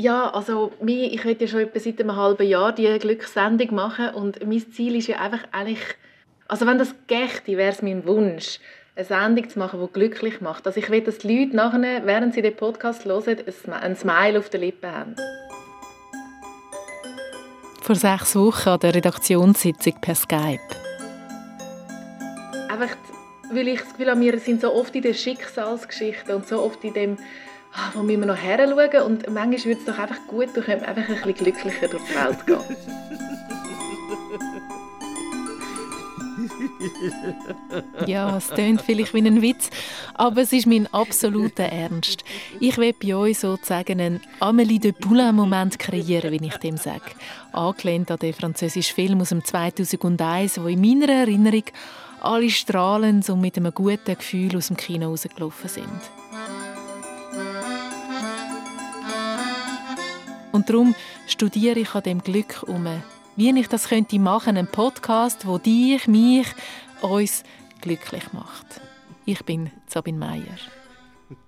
Ja, also ich möchte ja schon etwa seit einem halben Jahr die Glückssendung machen und mein Ziel ist ja einfach eigentlich, also wenn das gächte, wäre es mein Wunsch, eine Sendung zu machen, die glücklich macht. Also ich will, dass die Leute nachher, während sie den Podcast hören, ein Smile auf den Lippen haben. Vor sechs Wochen an der Redaktionssitzung per Skype. Einfach, weil ich das Gefühl habe, wir sind so oft in den Schicksalsgeschichten und so oft in dem wo müssen wir noch her schauen und manchmal würde es doch einfach gut, du könntest einfach ein bisschen glücklicher durch die Welt gehen. ja, es klingt vielleicht wie ein Witz, aber es ist mein absoluter Ernst. Ich will bei euch sozusagen einen Amélie de Poulain-Moment kreieren, wie ich dem sage. Angelehnt an den französischen Film aus dem 2001, wo in meiner Erinnerung alle strahlend und mit einem guten Gefühl aus dem Kino rausgelaufen sind. Und darum studiere ich an dem Glück um, wie ich das könnte machen, einen Podcast, wo dich, mich, uns glücklich macht. Ich bin Sabine Meier.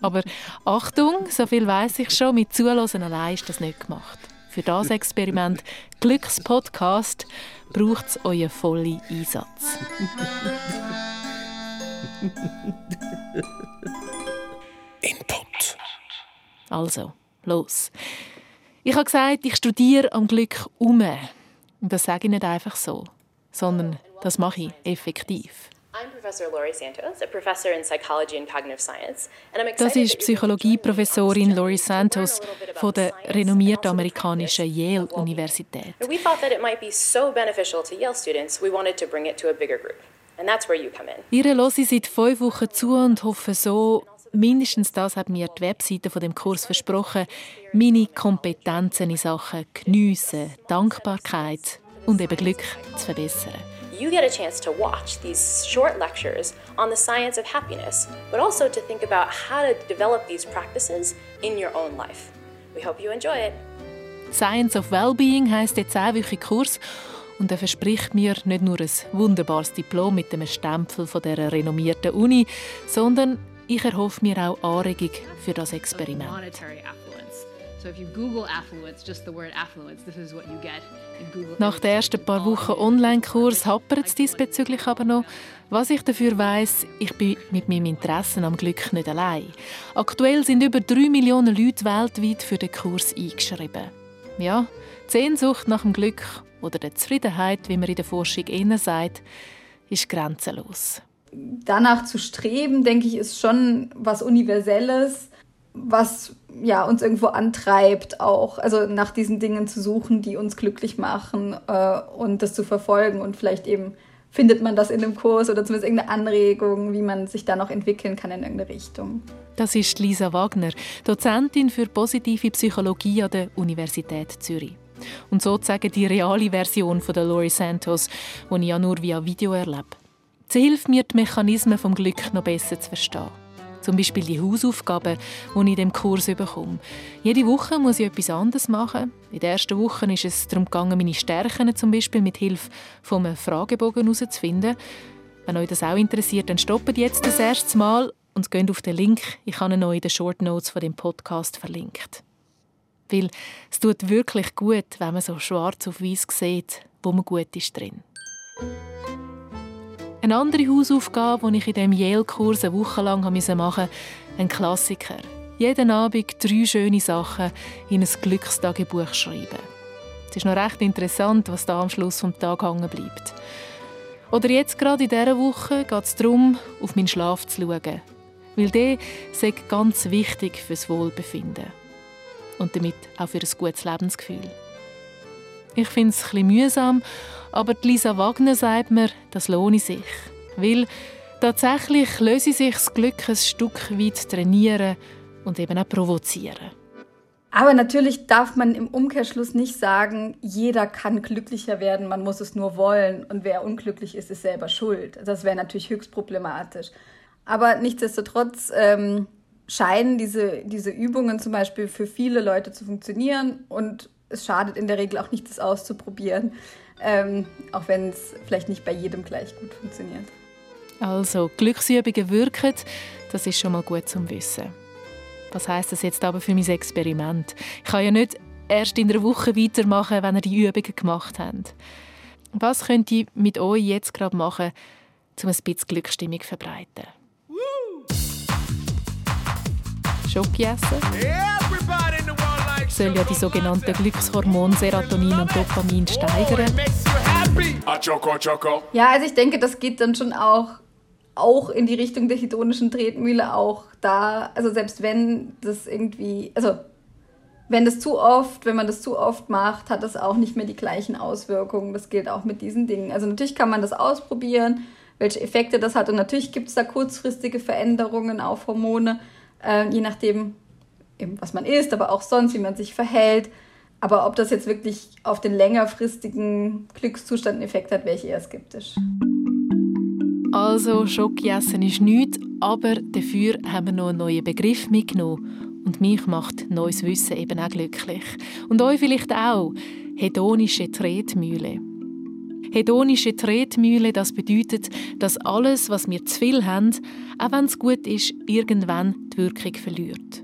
Aber Achtung, so viel weiß ich schon, mit Zuhören allein ist das nicht gemacht. Für das Experiment Glückspodcast braucht es euren vollen Einsatz. Input. Also, los. Ich habe gesagt, ich studiere am Glück um. Und das sage ich nicht einfach so, sondern das mache ich effektiv. Das ist Psychologieprofessorin Laurie Santos von der renommierten amerikanischen Yale Universität. We thought that it might be so beneficial to Yale students, we wanted to bring it to a bigger group. And that's where you come in. Ihre höre seit fünf Wochen zu und hoffe so, mindestens das hat mir die Webseite von dem Kurs versprochen, meine Kompetenzen in Sachen Geniessen, Dankbarkeit und eben Glück zu verbessern. You get a chance to watch these short lectures on the science of happiness, but also to think about how to develop these practices in your own life. We hope you enjoy it. Science of Wellbeing heißt der zehnwöchige Kurs und er verspricht mir nicht nur ein wunderbares Diplom mit dem Stempel von der renommierten Uni, sondern ich erhoffe mir auch Anregung für das Experiment. Nach den ersten paar Wochen Online-Kurs happert es diesbezüglich aber noch. Was ich dafür weiß, ich bin mit meinem Interesse am Glück nicht allein. Aktuell sind über drei Millionen Leute weltweit für den Kurs eingeschrieben. Ja, die Sehnsucht nach dem Glück oder der Zufriedenheit, wie man in der Forschung eher sagt, ist grenzenlos danach zu streben, denke ich, ist schon was Universelles, was ja uns irgendwo antreibt, auch also nach diesen Dingen zu suchen, die uns glücklich machen äh, und das zu verfolgen und vielleicht eben findet man das in einem Kurs oder zumindest irgendeine Anregung, wie man sich da noch entwickeln kann in irgendeine Richtung. Das ist Lisa Wagner, Dozentin für positive Psychologie an der Universität Zürich. Und sozusagen die reale Version von der Lori Santos, die ich ja nur via Video erlebe. Sie hilft mir, die Mechanismen vom Glück noch besser zu verstehen. Zum Beispiel die Hausaufgaben, die ich in dem Kurs bekomme. Jede Woche muss ich etwas anderes machen. In der ersten Woche ist es darum gegangen, meine Stärken zum Beispiel mit Hilfe von einem Fragebogen herauszufinden. Wenn euch das auch interessiert, dann stoppt jetzt das erste Mal und geht auf den Link. Ich habe ihn euch in den Short Notes von dem Podcast verlinkt. Weil es tut wirklich gut, wenn man so schwarz auf weiß sieht, wo man gut ist drin. Eine andere Hausaufgabe, die ich in diesem Yale-Kurs eine Woche lang machen musste, ein Klassiker. Jeden Abend drei schöne Sachen in ein Glückstagebuch schreiben. Es ist noch recht interessant, was da am Schluss des Tages hängen bleibt. Oder jetzt gerade in dieser Woche geht es darum, auf meinen Schlaf zu schauen. Weil der ist ganz wichtig fürs Wohlbefinden. Und damit auch für ein gutes Lebensgefühl. Ich finde es ein bisschen mühsam, aber Lisa Wagner sagt mir, das lohne sich. Weil tatsächlich löse sich das Glück ein Stück weit trainieren und eben auch provozieren. Aber natürlich darf man im Umkehrschluss nicht sagen, jeder kann glücklicher werden, man muss es nur wollen und wer unglücklich ist, ist selber schuld. Das wäre natürlich höchst problematisch. Aber nichtsdestotrotz ähm, scheinen diese, diese Übungen zum Beispiel für viele Leute zu funktionieren und es schadet in der Regel auch nicht, das auszuprobieren, ähm, auch wenn es vielleicht nicht bei jedem gleich gut funktioniert. Also, Glücksübungen wirken, das ist schon mal gut zum Wissen. Was heißt das jetzt aber für mein Experiment? Ich kann ja nicht erst in einer Woche weitermachen, wenn ihr die Übungen gemacht habt. Was könnt ihr mit euch jetzt gerade machen, um ein bisschen Glücksstimmung zu verbreiten? Schoki essen? Soll ja die sogenannten Glückshormone Serotonin und Dopamin steigern. Ja, also ich denke, das geht dann schon auch, auch in die Richtung der hedonischen Tretmühle, auch da, also selbst wenn das irgendwie, also wenn das zu oft, wenn man das zu oft macht, hat das auch nicht mehr die gleichen Auswirkungen. Das gilt auch mit diesen Dingen. Also natürlich kann man das ausprobieren, welche Effekte das hat. Und natürlich gibt es da kurzfristige Veränderungen auf Hormone, äh, je nachdem, was man isst, aber auch sonst, wie man sich verhält. Aber ob das jetzt wirklich auf den längerfristigen Glückszustand einen Effekt hat, wäre ich eher skeptisch. Also, Schoki essen ist nichts, aber dafür haben wir noch einen neuen Begriff mitgenommen. Und mich macht neues Wissen eben auch glücklich. Und euch vielleicht auch. Hedonische Tretmühle. Hedonische Tretmühle, das bedeutet, dass alles, was wir zu viel haben, auch wenn es gut ist, irgendwann die Wirkung verliert.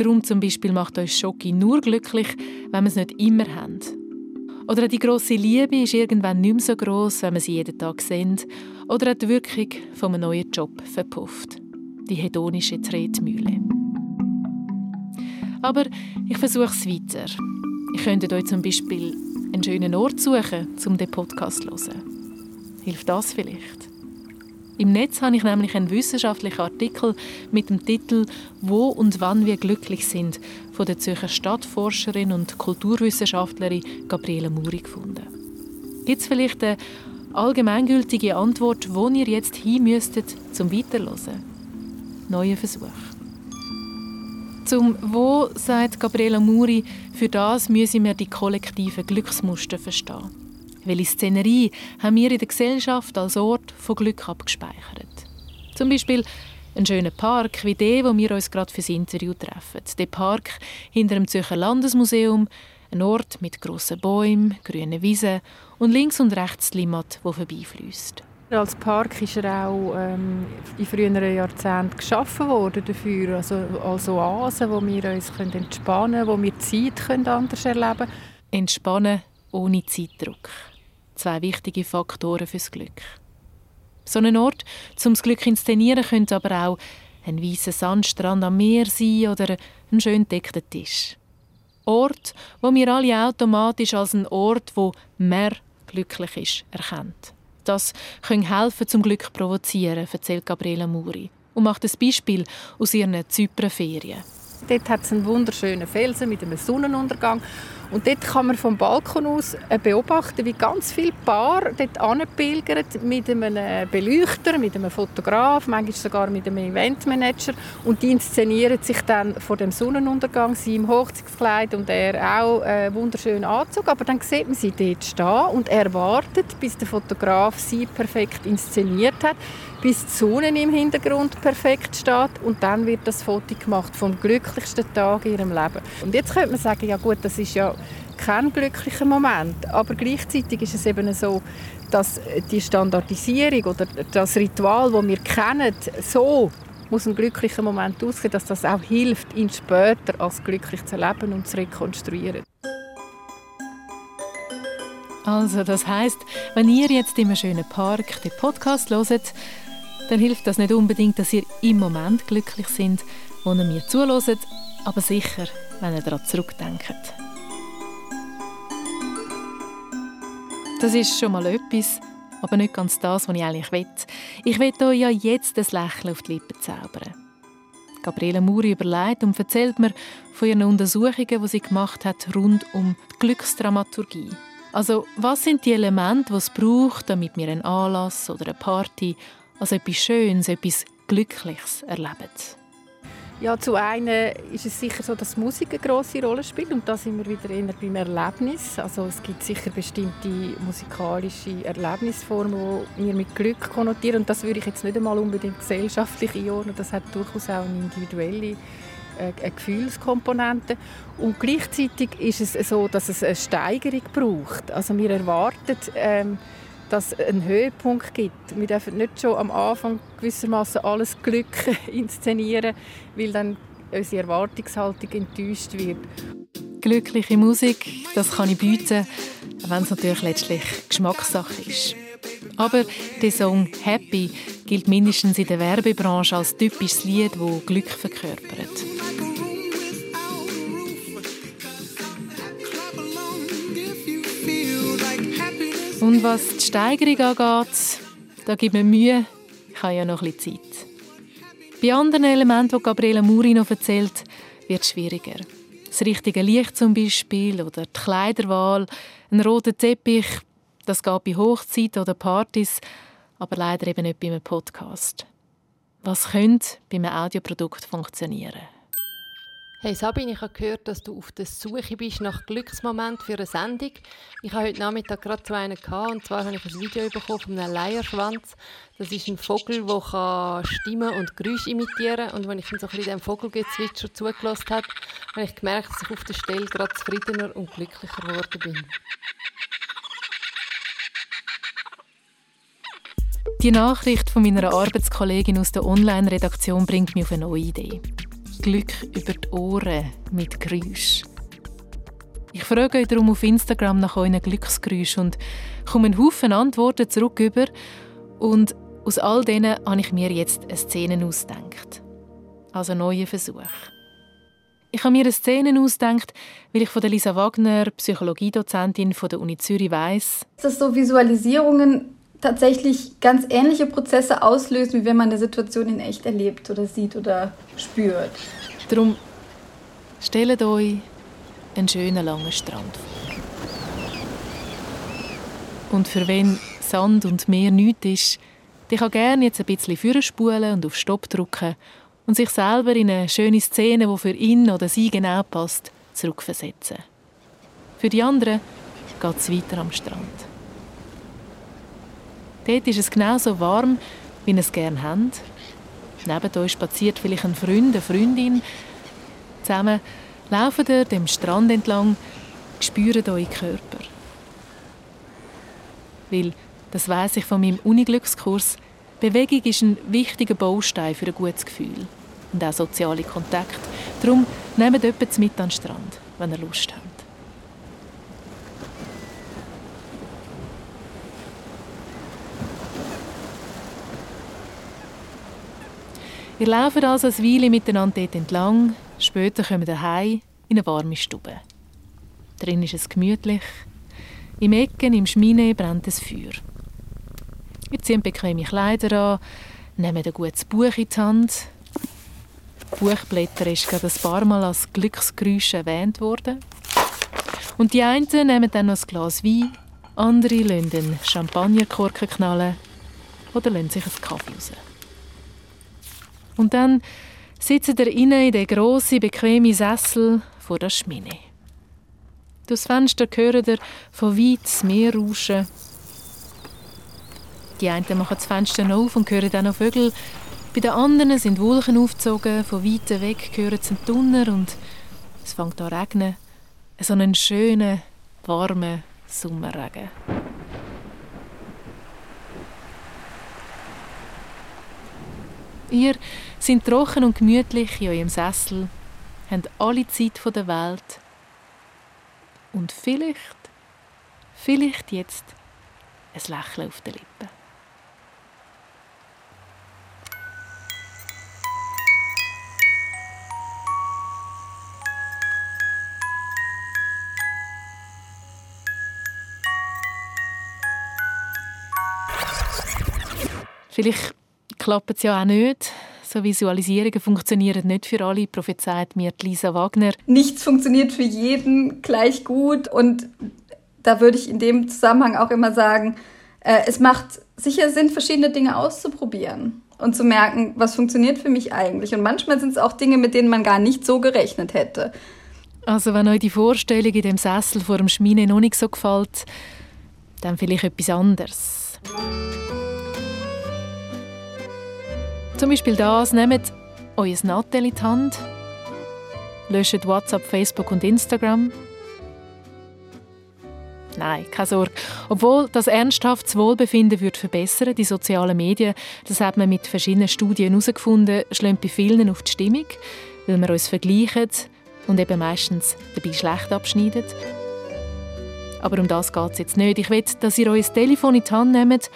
Darum zum Beispiel macht euch Schoki nur glücklich, wenn wir es nicht immer haben. Oder die große Liebe ist irgendwann nicht mehr so groß, wenn wir sie jeden Tag sehen. Oder die Wirkung von einem neuen Job verpufft. Die hedonische Tretmühle. Aber ich versuche es weiter. Ich könnte euch zum Beispiel einen schönen Ort suchen, um den Podcast zu hören. Hilft das vielleicht? Im Netz habe ich nämlich einen wissenschaftlichen Artikel mit dem Titel Wo und wann wir glücklich sind von der Zürcher Stadtforscherin und Kulturwissenschaftlerin Gabriele Muri gefunden. Gibt es vielleicht eine allgemeingültige Antwort, wo ihr jetzt hin müsstet zum Weiterhören? Neuer Versuch. Zum Wo sagt Gabriela Muri, für das müssen wir die kollektiven Glücksmuster verstehen. Welche Szenerie haben wir in der Gesellschaft als Ort von Glück abgespeichert? Zum Beispiel einen schönen Park wie der, wo wir uns gerade fürs Interview treffen. Der Park hinter dem Zürcher Landesmuseum, ein Ort mit grossen Bäumen, grünen Wiesen und links und rechts Limmat, wo vorbeifließt. Als Park ist er auch ähm, in früheren Jahrzehnten geschaffen worden dafür, also als Oase, wo wir uns können entspannen können, wo wir Zeit können anders erleben können. Entspannen ohne Zeitdruck. Zwei wichtige Faktoren fürs Glück. So ein Ort, um das Glück inszenieren, könnte aber auch ein weißer Sandstrand am Meer sein oder ein schön deckter Tisch. Ort, wo wir alle automatisch als ein Ort, wo mehr glücklich ist, erkennt. Das kann helfen, zum Glück zu provozieren, erzählt Gabriela Muri und macht ein Beispiel aus ihren Zypernferien. Dort hat es einen wunderschönen Felsen mit einem Sonnenuntergang und dort kann man vom Balkon aus äh, beobachten, wie ganz viele Paar dort anpilgern mit einem äh, Beleuchter, mit einem Fotograf, manchmal sogar mit einem Eventmanager. Und die inszenieren sich dann vor dem Sonnenuntergang, sie im Hochzeitskleid und er auch äh, wunderschönen Anzug. Aber dann sieht man sie dort stehen und er wartet, bis der Fotograf sie perfekt inszeniert hat, bis die Sonne im Hintergrund perfekt steht und dann wird das Foto gemacht vom glücklichsten Tag in ihrem Leben. Und jetzt könnte man sagen, ja gut, das ist ja kein glücklicher Moment. Aber gleichzeitig ist es eben so, dass die Standardisierung oder das Ritual, das wir kennen, so muss ein glücklicher Moment aussehen, dass das auch hilft, ihn später als glücklich zu erleben und zu rekonstruieren. Also, das heißt, wenn ihr jetzt einem schönen Park den Podcast hört, dann hilft das nicht unbedingt, dass ihr im Moment glücklich seid, wo ihr mir zuhört, aber sicher, wenn ihr daran zurückdenkt. Das ist schon mal etwas, aber nicht ganz das, was ich eigentlich will. Ich will euch ja jetzt ein Lächeln auf die Lippen zaubern. Gabriele Muri überlegt und erzählt mir von ihren Untersuchungen, die sie gemacht hat rund um die Glücksdramaturgie. Also, was sind die Elemente, die es braucht, damit wir einen Anlass oder eine Party als etwas Schönes, etwas Glückliches erleben? Ja, zu einem ist es sicher so, dass Musik eine große Rolle spielt und da sind wir wieder eher beim Erlebnis. Also es gibt sicher bestimmte musikalische Erlebnisformen, die wir mit Glück konnotieren und das würde ich jetzt nicht einmal unbedingt gesellschaftlich einordnen. Das hat durchaus auch eine individuelle äh, eine Gefühlskomponente. Und gleichzeitig ist es so, dass es eine Steigerung braucht. Also wir erwarten ähm, dass es einen Höhepunkt gibt. Wir dürfen nicht schon am Anfang gewissermaßen alles Glück inszenieren, weil dann unsere Erwartungshaltung enttäuscht wird. Glückliche Musik, das kann ich bieten, wenn es natürlich letztlich Geschmackssache ist. Aber der Song «Happy» gilt mindestens in der Werbebranche als typisches Lied, das Glück verkörpert. Und was die Steigerung angeht, da gibt mir Mühe, ich habe ja noch ein bisschen Zeit. Bei anderen Elementen, die Gabriela Muri noch erzählt, wird es schwieriger. Das richtige Licht zum Beispiel oder die Kleiderwahl, ein roter Teppich, das geht bei Hochzeiten oder Partys, aber leider eben nicht bei einem Podcast. Was könnte bei einem Audioprodukt funktionieren? Hey Sabine, ich habe gehört, dass du auf der Suche bist nach Glücksmoment für eine Sendung. Ich habe heute Nachmittag gerade zu einer gehabt, und zwar habe ich ein Video bekommen von einem Leierschwanz. Das ist ein Vogel, der Stimmen und Geräusche imitieren kann. Und wenn ich so ein bisschen dem Vogelgezwitscher zugelassen habe, habe ich gemerkt, dass ich auf der Stelle gerade zufriedener und glücklicher geworden bin. Die Nachricht von meiner Arbeitskollegin aus der Online-Redaktion bringt mich auf eine neue Idee. Glück über die Ohren mit Geräusch. Ich frage euch darum auf Instagram nach euren Glücksgeräuschen und komme einen Haufen Antworten zurück über und aus all denen habe ich mir jetzt eine Szene ausgedacht. Also einen neuen Versuch. Ich habe mir eine Szene ausgedacht, weil ich von Lisa Wagner, Psychologiedozentin von der Uni Zürich weiss, dass so Visualisierungen tatsächlich ganz ähnliche Prozesse auslösen, wie wenn man eine Situation in echt erlebt oder sieht oder spürt. Darum stellt euch einen schönen langen Strand vor. Und für wen Sand und Meer nichts ist, der kann gerne jetzt ein bisschen vorspulen und auf Stopp drücken und sich selber in eine schöne Szene, die für ihn oder sie genau passt, zurückversetzen. Für die anderen geht es weiter am Strand. Dort ist es genauso warm, wie ihr es gerne habt. Neben euch spaziert vielleicht ein Freund, eine Freundin. Zusammen laufen ihr dem Strand entlang, spüren euren Körper. Weil, das weiß ich von meinem Uniglückskurs, Bewegung ist ein wichtiger Baustein für ein gutes Gefühl und auch soziale Kontakte. Darum nehmt jemanden mit an den Strand, wenn ihr Lust habt. Wir laufen also ein Weile miteinander dort entlang. Später kommen wir heim in eine warme Stube. Drin ist es gemütlich. Im Ecken, im Schmine brennt ein Feuer. Wir ziehen bequeme Kleider an, nehmen ein gutes Buch in die Hand. Buchblätter ist gerade ein paar Mal als Glücksgeräusch erwähnt worden. Und die einen nehmen dann noch ein Glas Wein, andere lassen den Champagnerkorken knallen oder lassen sich einen Kaffee raus. Und dann sitzt er inne in den grossen, bequemen Sessel vor der Schmine. Durchs Fenster hören ihr von weit das Meer rauschen. Die einen machen das Fenster auf und hören dann noch Vögel. Bei den anderen sind Wolken aufgezogen, von weit weg hören sie einen Donner und es fängt an zu regnen. So einen schönen, warmen Sommerregen. Ihr sind trocken und gemütlich in eurem Sessel, habt alle Zeit der Welt und vielleicht, vielleicht jetzt ein Lächeln auf den Lippen. Vielleicht klappt es ja auch nicht. So Visualisierungen funktionieren nicht für alle, prophezeit mir Lisa Wagner. Nichts funktioniert für jeden gleich gut und da würde ich in dem Zusammenhang auch immer sagen, äh, es macht sicher Sinn, verschiedene Dinge auszuprobieren und zu merken, was funktioniert für mich eigentlich. Und manchmal sind es auch Dinge, mit denen man gar nicht so gerechnet hätte. Also wenn euch die Vorstellung in dem Sessel vor dem Schmine noch nicht so gefällt, dann vielleicht etwas anderes. Zum Beispiel das, nehmt euer Nattel in die Hand, löscht WhatsApp, Facebook und Instagram. Nein, keine Sorge. Obwohl das ernsthaftes Wohlbefinden wird verbessern, die sozialen Medien, das hat man mit verschiedenen Studien herausgefunden, schlagen bei vielen auf die Stimmung, weil wir uns vergleichen und eben meistens dabei schlecht abschneiden. Aber um das geht es jetzt nicht. Ich will, dass ihr euer Telefon in die Hand nehmt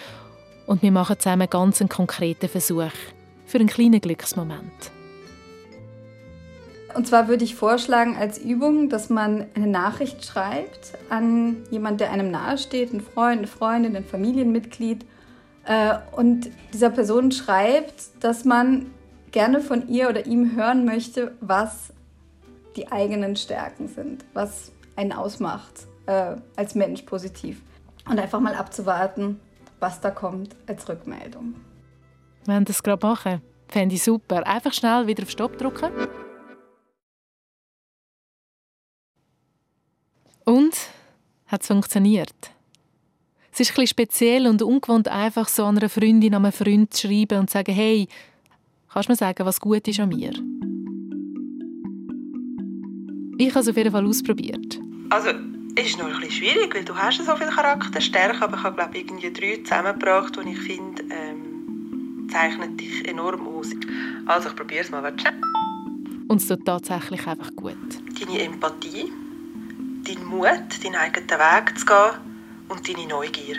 und wir machen zusammen ganz einen konkreten Versuch für einen kleinen Glücksmoment. Und zwar würde ich vorschlagen als Übung, dass man eine Nachricht schreibt an jemanden, der einem nahesteht, einen Freund, eine Freundin, ein Familienmitglied. Äh, und dieser Person schreibt, dass man gerne von ihr oder ihm hören möchte, was die eigenen Stärken sind, was einen ausmacht äh, als Mensch positiv. Und einfach mal abzuwarten, was da kommt als Rückmeldung. Wenn das gerade machen, fände ich super. Einfach schnell wieder auf Stopp drücken. Und hat es funktioniert. Es ist etwas speziell und ungewohnt, einfach so einer Freundin, an einen Freund zu schreiben und zu sagen, hey, kannst du mir sagen, was gut ist an mir? Ich habe es auf jeden Fall ausprobiert. Also, es ist ein bisschen schwierig, weil du hast so viele Charakterstärken, aber ich habe glaube irgendwie drei zusammengebracht, die ich finde, ähm, zeichnen dich enorm aus. Also ich probiere es mal, warte. Und es tut tatsächlich einfach gut. Deine Empathie, dein Mut, deinen eigenen Weg zu gehen und deine Neugier.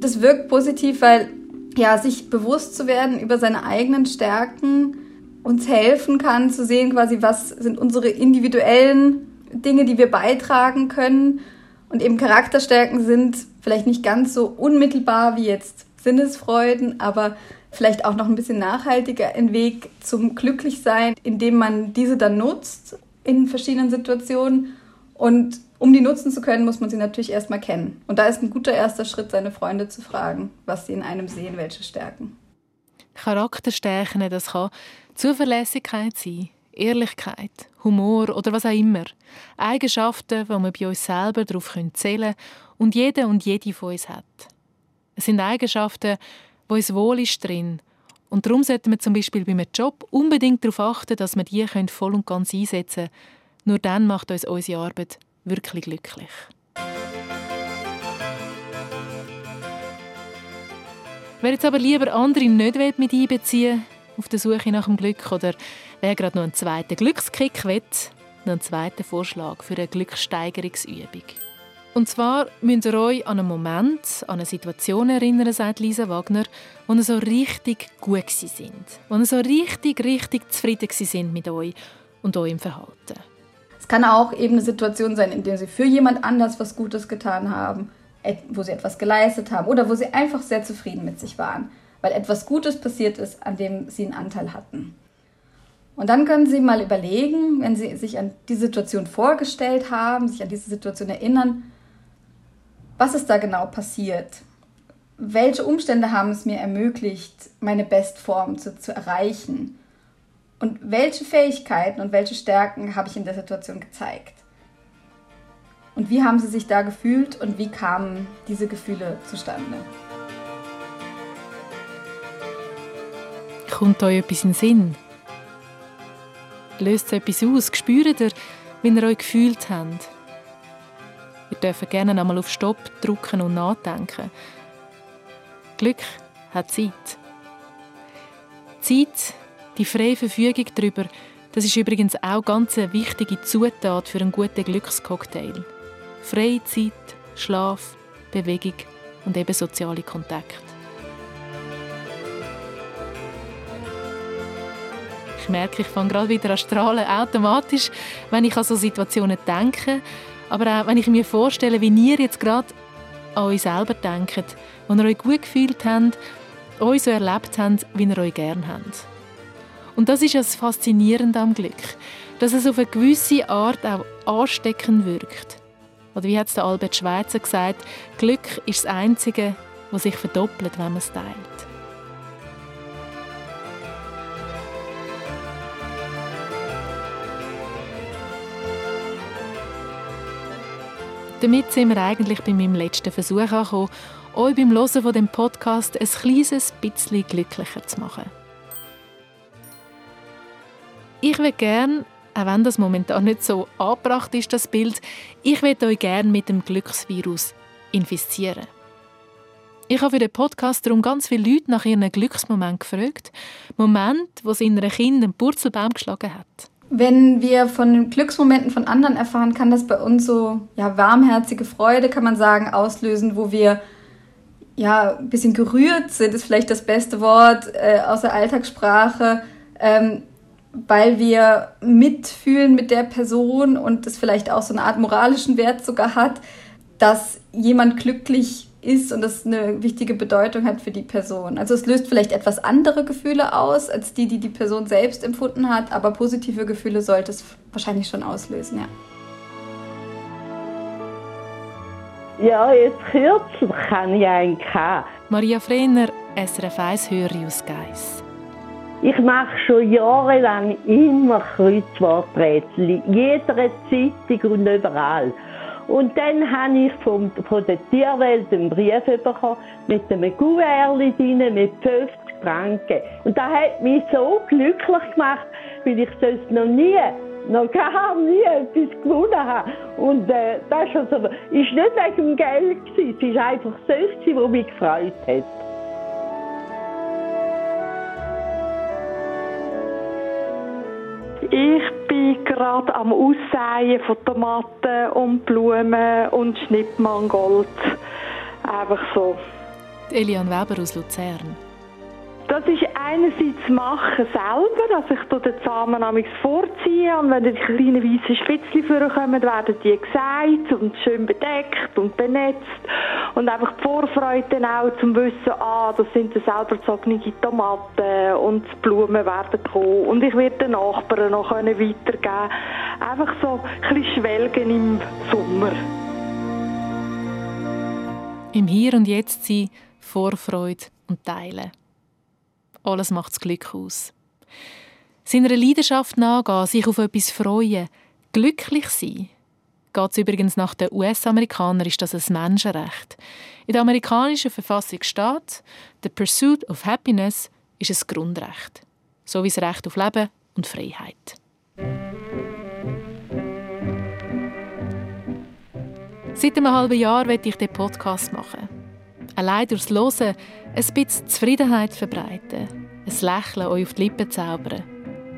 Das wirkt positiv, weil ja, sich bewusst zu werden über seine eigenen Stärken uns helfen kann zu sehen, quasi, was sind unsere individuellen Dinge, die wir beitragen können. Und eben Charakterstärken sind vielleicht nicht ganz so unmittelbar wie jetzt Sinnesfreuden, aber vielleicht auch noch ein bisschen nachhaltiger ein Weg zum Glücklichsein, indem man diese dann nutzt in verschiedenen Situationen und um die nutzen zu können, muss man sie natürlich erstmal kennen. Und da ist ein guter erster Schritt, seine Freunde zu fragen, was sie in einem sehen, welche Stärken. Charakterstärken, das kann Zuverlässigkeit sein, Ehrlichkeit, Humor oder was auch immer. Eigenschaften, die wir bei uns selber darauf zählen können und jeder und jede von uns hat. Es sind Eigenschaften, wo uns wohl ist drin. Und darum sollten wir zum Beispiel bei einem Job unbedingt darauf achten, dass wir die voll und ganz einsetzen können nur dann macht uns unsere Arbeit wirklich glücklich. Wer jetzt aber lieber andere nicht mit einbeziehen auf der Suche nach dem Glück oder wer gerade noch einen zweiten Glückskick will, noch einen zweiten Vorschlag für eine Glückssteigerungsübung. Und zwar müsst ihr euch an einen Moment, an eine Situation erinnern, sagt Lisa Wagner, wo ihr so richtig gut sind, wo ihr so richtig, richtig zufrieden sind mit euch und eurem Verhalten kann auch eben eine Situation sein, in der sie für jemand anders was Gutes getan haben, wo sie etwas geleistet haben oder wo sie einfach sehr zufrieden mit sich waren, weil etwas Gutes passiert ist, an dem sie einen Anteil hatten. Und dann können Sie mal überlegen, wenn Sie sich an die Situation vorgestellt haben, sich an diese Situation erinnern, was ist da genau passiert? Welche Umstände haben es mir ermöglicht, meine Bestform zu, zu erreichen? Und welche Fähigkeiten und welche Stärken habe ich in der Situation gezeigt? Und wie haben sie sich da gefühlt und wie kamen diese Gefühle zustande? Kommt euch etwas in den Sinn? Löst etwas aus? Spürt ihr, wie ihr euch gefühlt habt? Ihr dürft gerne einmal auf Stopp drücken und nachdenken. Glück hat Zeit. Zeit die freie Verfügung darüber, das ist übrigens auch ganz eine wichtige Zutat für einen guten Glückscocktail. Freie Zeit, Schlaf, Bewegung und eben soziale Kontakte. Ich merke, ich fange gerade wieder an strahlen, automatisch, wenn ich an so Situationen denke, aber auch wenn ich mir vorstelle, wie ihr jetzt gerade an euch selber denkt, wo ihr euch gut gefühlt habt, euch so erlebt habt, wie ihr euch gerne habt. Und das ist das Faszinierende am Glück, dass es auf eine gewisse Art auch ansteckend wirkt. Oder wie hat es der Albert Schweitzer gesagt, Glück ist das Einzige, was sich verdoppelt, wenn man es teilt. Damit sind wir eigentlich bei meinem letzten Versuch angekommen, euch beim Hören von dem Podcast ein kleines bisschen glücklicher zu machen. Ich würde gerne, auch wenn das momentan nicht so angebracht ist, das Bild, ich würde euch gerne mit dem Glücksvirus infizieren. Ich habe für den Podcast darum ganz viele Leute nach ihren Glücksmomenten gefragt. Moment, wo sie in einem Kind einen Purzelbaum geschlagen hat. Wenn wir von den Glücksmomenten von anderen erfahren, kann das bei uns so ja, warmherzige Freude, kann man sagen, auslösen, wo wir ja, ein bisschen gerührt sind, ist vielleicht das beste Wort äh, aus der Alltagssprache, ähm, weil wir mitfühlen mit der Person und es vielleicht auch so eine Art moralischen Wert sogar hat, dass jemand glücklich ist und das eine wichtige Bedeutung hat für die Person. Also es löst vielleicht etwas andere Gefühle aus, als die, die die Person selbst empfunden hat, aber positive Gefühle sollte es wahrscheinlich schon auslösen, ja. Ja, jetzt kürzlich kann ich einen gehabt. Maria Frenner, SRF 1 Hörer aus Geiss. Ich mache schon jahrelang immer Kreuzworträtsel, in jeder Zeitung und überall. Und dann habe ich vom, von der Tierwelt einen Brief bekommen mit einem Kuvert drin mit 50 Franken. Und das hat mich so glücklich gemacht, weil ich sonst noch nie noch gar nie etwas gewonnen habe. Und äh, das ist, also, nicht wegen dem Geld, gewesen. es war einfach das, was mich gefreut hat. Ich bin gerade am Aussäen von Tomaten und Blumen und Schnittmangold. Einfach so. Elian Weber aus Luzern. Das ist einerseits machen selber, also ich den Samen vorziehen und wenn die kleinen weißen Spitzchen vorkommen, werden die gesät und schön bedeckt und benetzt und einfach die Vorfreude dann auch zum Wissen, ah, das sind die selber gezogene Tomaten und die Blumen werden kommen und ich werde den Nachbarn noch weitergeben können. Einfach so ein bisschen schwelgen im Sommer. Im Hier und Jetzt sein, Vorfreude und Teilen. Alles macht das Glück aus. Seiner Leidenschaft nachgehen, sich auf etwas freuen, glücklich sein. Geht übrigens nach den US-Amerikanern, ist das ein Menschenrecht. In der amerikanischen Verfassung steht, «The pursuit of happiness» ist ein Grundrecht. So wie das Recht auf Leben und Freiheit. Seit einem halben Jahr werde ich den Podcast machen allein durchs Hören ein bisschen Zufriedenheit verbreiten, ein Lächeln euch auf die Lippen zaubern.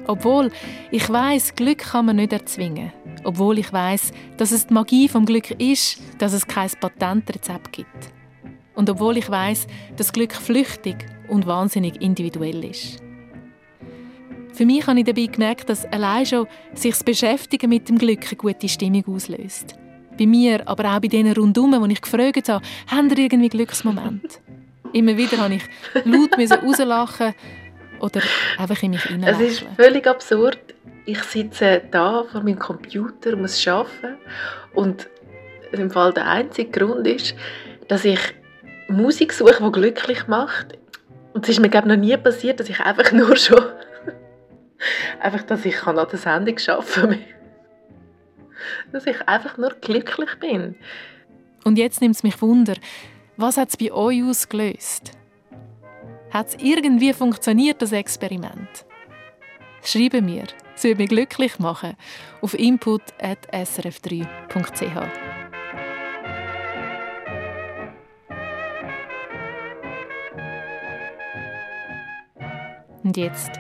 Obwohl ich weiß, Glück kann man nicht erzwingen. Obwohl ich weiß, dass es die Magie vom Glück ist, dass es kein Patentrezept gibt. Und obwohl ich weiß, dass Glück flüchtig und wahnsinnig individuell ist. Für mich habe ich dabei gemerkt, dass allein schon sich das Beschäftigen mit dem Glück eine gute Stimmung auslöst. Bei mir, aber auch bei denen rundherum, die ich gefragt habe, haben ihr irgendwie Glücksmoment? Immer wieder habe ich laut rauslachen oder einfach in mich hineinlachen. Es ist völlig absurd. Ich sitze da vor meinem Computer, und muss arbeiten und im Fall der einzige Grund ist, dass ich Musik suche, die glücklich macht. Und es ist mir glaube noch nie passiert, dass ich einfach nur schon einfach, dass ich an der Sendung arbeiten kann dass ich einfach nur glücklich bin. Und jetzt nimmt es mich Wunder, was hat es bei euch ausgelöst? Hat es irgendwie funktioniert, das Experiment? Schreibe mir, es würde mich glücklich machen, auf input.srf3.ch. Und jetzt,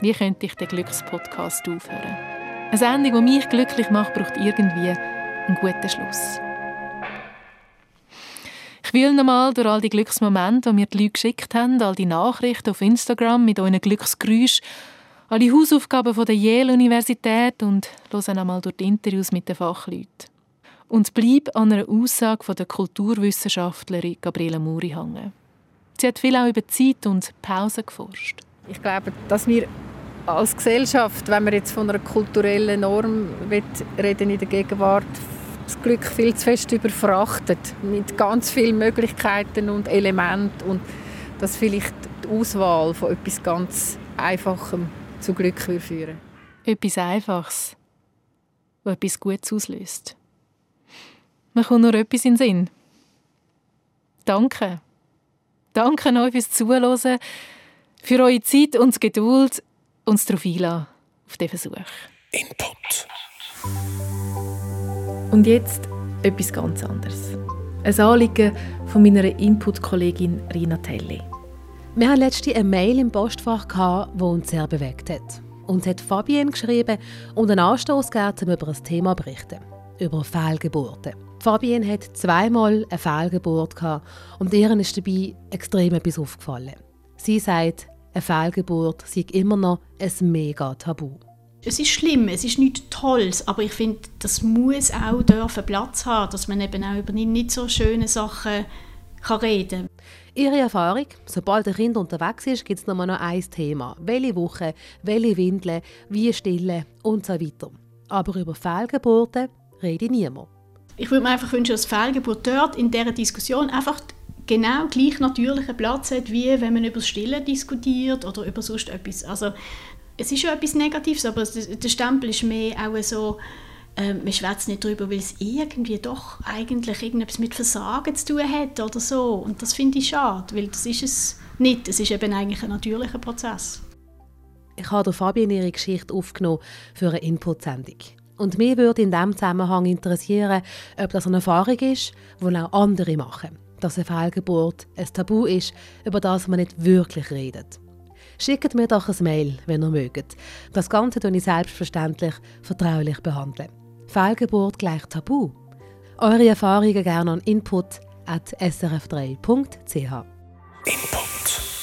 wie könnte ich den Glückspodcast aufhören? Eine Sendung, die mich glücklich macht, braucht irgendwie einen guten Schluss. Ich will nochmal durch all die Glücksmomente, die mir die Leute geschickt haben, all die Nachrichten auf Instagram mit euren Glücksgeräuschen, alle Hausaufgaben von der Yale-Universität und höre nochmal durch die Interviews mit den Fachleuten. Und bleib an einer Aussage von der Kulturwissenschaftlerin Gabriele Muri hängen. Sie hat viel auch über Zeit und Pause geforscht. Ich glaube, dass wir als Gesellschaft, wenn man jetzt von einer kulturellen Norm reden in der Gegenwart, das Glück viel zu fest überfrachtet mit ganz vielen Möglichkeiten und Elementen und dass vielleicht die Auswahl von etwas ganz Einfachem zu Glück führen Etwas Einfaches, das etwas Gutes auslöst. Mir kommt nur etwas in den Sinn. Danke. Danke euch fürs Zuhören, für eure Zeit und Geduld uns darauf einlassen, auf diesen Versuch. Input. Und jetzt etwas ganz anderes. Ein Anliegen von meiner Input-Kollegin Rina Telli. Wir hatten letzte eine Mail im Postfach, die uns sehr bewegt hat. Uns hat Fabienne geschrieben und einen Anstoß gegeben, um über ein Thema zu berichten. Über Fehlgeburten. Fabienne hat zweimal eine Fehlgeburt gehabt und ihr ist dabei extrem etwas aufgefallen. Sie sagt, eine Fehlgeburt sei immer noch ein mega Tabu. Es ist schlimm, es ist nichts Tolles, aber ich finde, das muss auch dürfen Platz haben, dass man eben auch über nicht so schöne Sachen kann reden kann. Ihre Erfahrung, sobald ein Kind unterwegs ist, gibt es nur noch ein Thema. Welche Woche, welche Windeln, wie stillen und so weiter. Aber über Fehlgeburten rede niemand. Ich würde mir einfach wünschen, dass Fehlgeburt dort in dieser Diskussion einfach genau gleich natürlichen Platz hat, wie wenn man über das Stillen diskutiert oder über sonst etwas. Also, es ist ja etwas Negatives, aber der Stempel ist mehr auch so, ähm, man schwätzt nicht darüber, weil es irgendwie doch eigentlich irgendetwas mit Versagen zu tun hat oder so. Und das finde ich schade, weil das ist es nicht. Es ist eben eigentlich ein natürlicher Prozess. Ich habe Fabian ihre Geschichte aufgenommen für eine Input-Sendung. Und mir würde in diesem Zusammenhang interessieren, ob das eine Erfahrung ist, die auch andere machen. Dass eine Fehlgeburt ein Tabu ist, über das man nicht wirklich redet. Schickt mir doch ein Mail, wenn ihr mögt. Das Ganze tue ich selbstverständlich vertraulich behandeln. Fehlgeburt gleich Tabu? Eure Erfahrungen gerne an input.srf3.ch. Input.